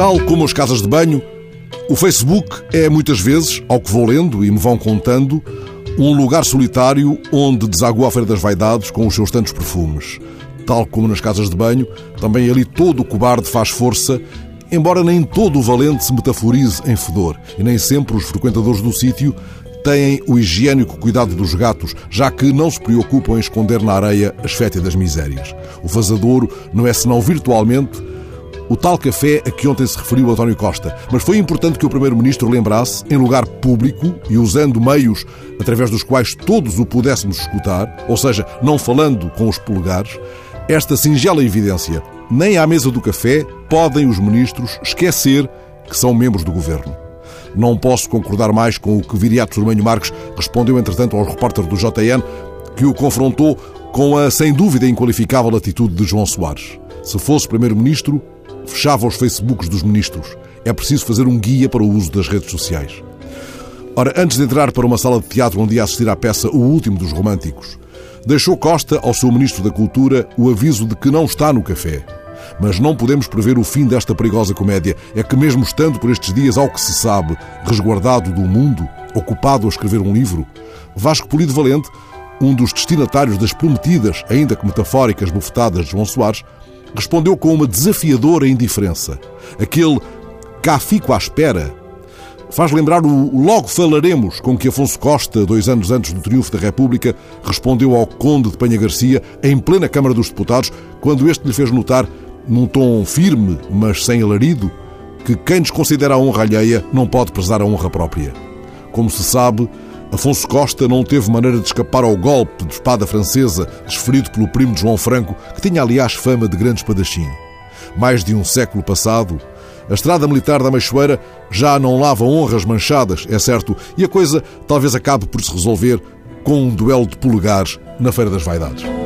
Tal como as casas de banho, o Facebook é muitas vezes, ao que vou lendo e me vão contando, um lugar solitário onde desagua a Feira das Vaidades com os seus tantos perfumes. Tal como nas casas de banho, também ali todo o cobarde faz força, embora nem todo o valente se metaforize em fedor, e nem sempre os frequentadores do sítio têm o higiênico cuidado dos gatos, já que não se preocupam em esconder na areia as fétidas misérias. O vazadouro não é senão virtualmente o tal café a que ontem se referiu António Costa. Mas foi importante que o Primeiro-Ministro lembrasse, em lugar público e usando meios através dos quais todos o pudéssemos escutar, ou seja, não falando com os polegares, esta singela evidência. Nem à mesa do café podem os ministros esquecer que são membros do governo. Não posso concordar mais com o que Viriato Sormanho Marques respondeu, entretanto, aos repórteres do JN, que o confrontou com a, sem dúvida, inqualificável atitude de João Soares. Se fosse Primeiro-Ministro, fechava os Facebooks dos ministros. É preciso fazer um guia para o uso das redes sociais. Ora, antes de entrar para uma sala de teatro onde ia assistir à peça O Último dos Românticos, deixou Costa ao seu Ministro da Cultura o aviso de que não está no café. Mas não podemos prever o fim desta perigosa comédia. É que, mesmo estando por estes dias, ao que se sabe, resguardado do mundo, ocupado a escrever um livro, Vasco Polido Valente, um dos destinatários das prometidas, ainda que metafóricas, bufetadas de João Soares, respondeu com uma desafiadora indiferença. Aquele cá fico à espera faz lembrar o logo falaremos com que Afonso Costa, dois anos antes do triunfo da República, respondeu ao Conde de Penha Garcia em plena Câmara dos Deputados, quando este lhe fez notar, num tom firme, mas sem alarido, que quem desconsidera a honra alheia não pode prezar a honra própria. Como se sabe, Afonso Costa não teve maneira de escapar ao golpe de espada francesa desferido pelo primo de João Franco, que tinha, aliás, fama de grande espadachim. Mais de um século passado, a estrada militar da Meixoeira já não lava honras manchadas, é certo, e a coisa talvez acabe por se resolver com um duelo de polegares na Feira das Vaidades.